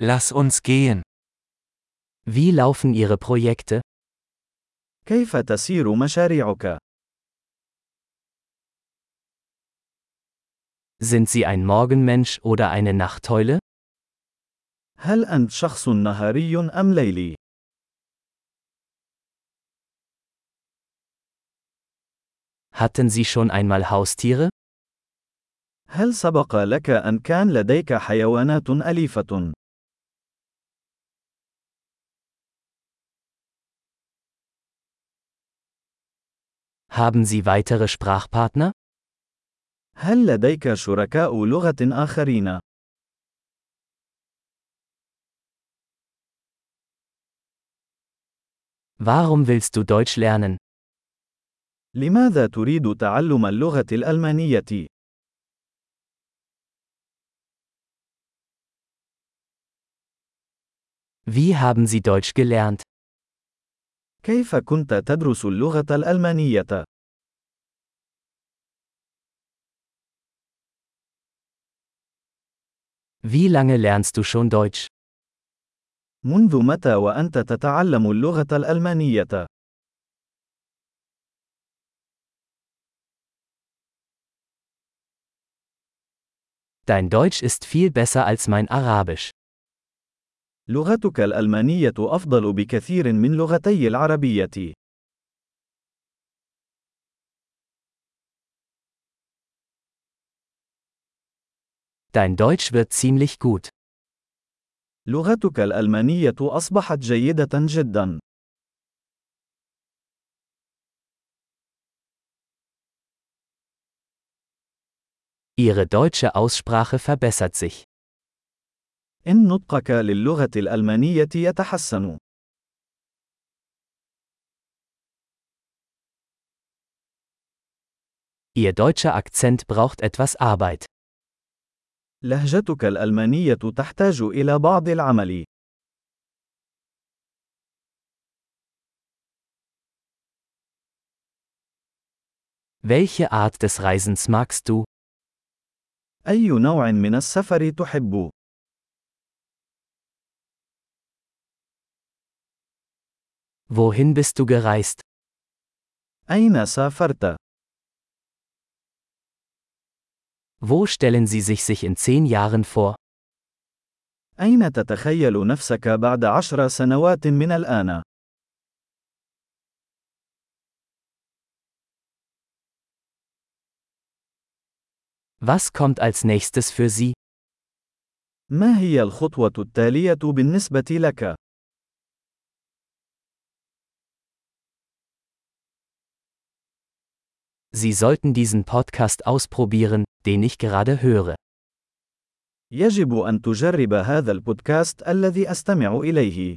Lass uns gehen. Wie laufen Ihre Projekte? كيف تسير مشاريعك؟ Sind Sie ein Morgenmensch oder eine Nachteule? هل أنت شخص نهاري أم ليلي؟ Hatten Sie schon einmal Haustiere? هل سبق لك أن كان لديك حيوانات أليفة؟ Haben Sie weitere Sprachpartner? هل لديك شركاء لغة آخرين؟ Warum willst du Deutsch lernen? لماذا تريد تعلم اللغة الألمانية؟ Wie haben Sie Deutsch gelernt? كيف كنت تدرس اللغة الألمانية؟ Wie lange lernst du schon Deutsch? منذ متى وأنت تتعلم اللغة الألمانية؟ Dein Deutsch ist viel besser als mein Arabisch. لغتك الألمانية أفضل بكثير من لغتي العربية. Dein Deutsch wird ziemlich gut. لغتك الألمانية أصبحت جيدة جدا. Ihre deutsche Aussprache verbessert sich. إن نطقك للغة الألمانية يتحسن. Ihr deutscher Akzent braucht etwas Arbeit. لهجتك الألمانية تحتاج إلى بعض العمل. Welche Art des Reisens magst du? أي نوع من السفر تحب؟ Wohin bist du gereist? أين سافرت؟ Wo stellen Sie sich sich in zehn Jahren vor? أين تتخيل نفسك بعد عشر سنوات من الآن؟ Was kommt als nächstes für Sie? ما هي الخطوة التالية بالنسبة لك؟ Sie sollten diesen Podcast ausprobieren, den ich gerade höre. يجب أن تجرب هذا البودكاست الذي أستمع إليه.